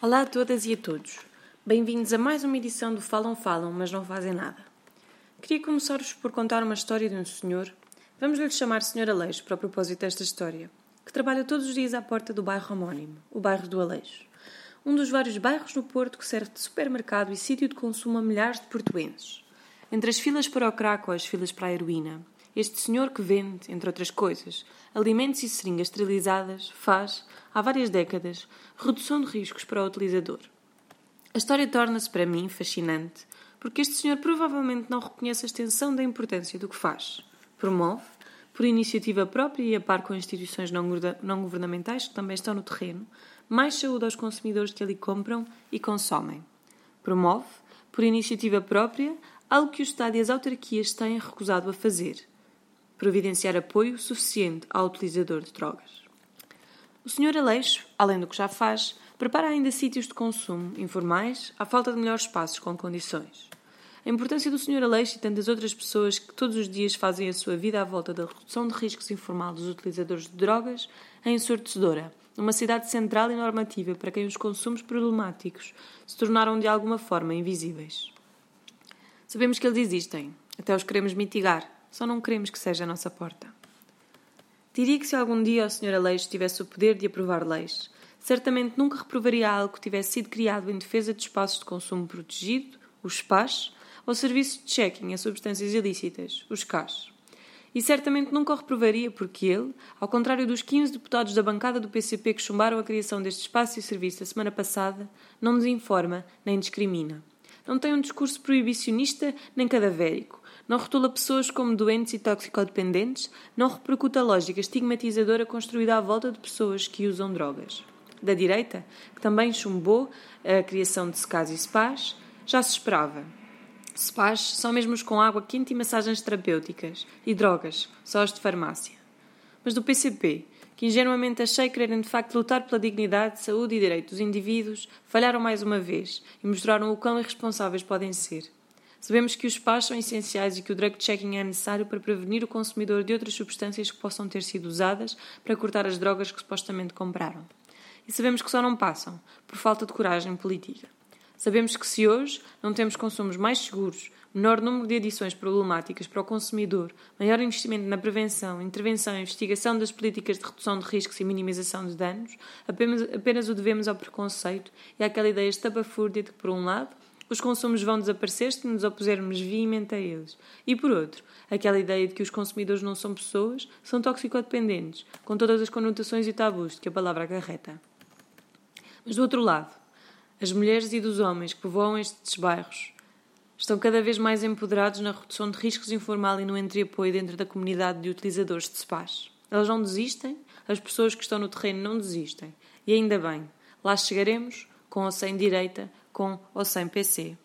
Olá a todas e a todos. Bem-vindos a mais uma edição do Falam Falam, mas não fazem nada. Queria começar-vos por contar uma história de um senhor, vamos lhe chamar Senhor Aleixo para o propósito desta história, que trabalha todos os dias à porta do bairro homónimo, o bairro do Aleixo. Um dos vários bairros no Porto que serve de supermercado e sítio de consumo a milhares de portuenses. Entre as filas para o crack ou as filas para a heroína, este senhor que vende, entre outras coisas, alimentos e seringas esterilizadas, faz, há várias décadas, redução de riscos para o utilizador. A história torna-se para mim fascinante, porque este senhor provavelmente não reconhece a extensão da importância do que faz. Promove, por iniciativa própria e a par com instituições não governamentais que também estão no terreno, mais saúde aos consumidores que ali compram e consomem. Promove, por iniciativa própria, algo que o Estado e as autarquias têm recusado a fazer, providenciar apoio suficiente ao utilizador de drogas. O Sr. Aleixo, além do que já faz, prepara ainda sítios de consumo informais à falta de melhores espaços com condições. A importância do Sr. Aleixo e tantas outras pessoas que todos os dias fazem a sua vida à volta da redução de riscos informal dos utilizadores de drogas é ensurdecedora, numa cidade central e normativa para quem os consumos problemáticos se tornaram de alguma forma invisíveis. Sabemos que eles existem, até os queremos mitigar, só não queremos que seja a nossa porta. Diria que se algum dia o Sr. Aleixo tivesse o poder de aprovar leis, certamente nunca reprovaria algo que tivesse sido criado em defesa de espaços de consumo protegido, os SPAs, ou serviços de checking a substâncias ilícitas, os CAS. E certamente nunca o reprovaria porque ele, ao contrário dos 15 deputados da bancada do PCP que chumbaram a criação deste espaço e serviço a semana passada, não desinforma nem discrimina. Não tem um discurso proibicionista nem cadavérico, não rotula pessoas como doentes e toxicodependentes, não repercute a lógica estigmatizadora construída à volta de pessoas que usam drogas. Da direita, que também chumbou a criação de SCAS e SPAs, já se esperava. SPAs são mesmo os com água quente e massagens terapêuticas, e drogas, só os de farmácia. Mas do PCP, que ingenuamente achei quererem de facto lutar pela dignidade, saúde e direito dos indivíduos, falharam mais uma vez e mostraram o quão irresponsáveis podem ser. Sabemos que os pás são essenciais e que o drug checking é necessário para prevenir o consumidor de outras substâncias que possam ter sido usadas para cortar as drogas que supostamente compraram. E sabemos que só não passam por falta de coragem política. Sabemos que se hoje não temos consumos mais seguros, menor número de adições problemáticas para o consumidor, maior investimento na prevenção, intervenção e investigação das políticas de redução de riscos e minimização de danos, apenas, apenas o devemos ao preconceito e àquela ideia estapafúrdia de que, por um lado, os consumos vão desaparecer se nos opusermos veemente a eles. E por outro, aquela ideia de que os consumidores não são pessoas, são toxicodependentes, com todas as conotações e tabus que a palavra acarreta. Mas do outro lado, as mulheres e dos homens que povoam estes bairros estão cada vez mais empoderados na redução de riscos informal e no entreapoio dentro da comunidade de utilizadores de spas. Elas não desistem, as pessoas que estão no terreno não desistem. E ainda bem, lá chegaremos, com ou sem direita, com ou sem PC.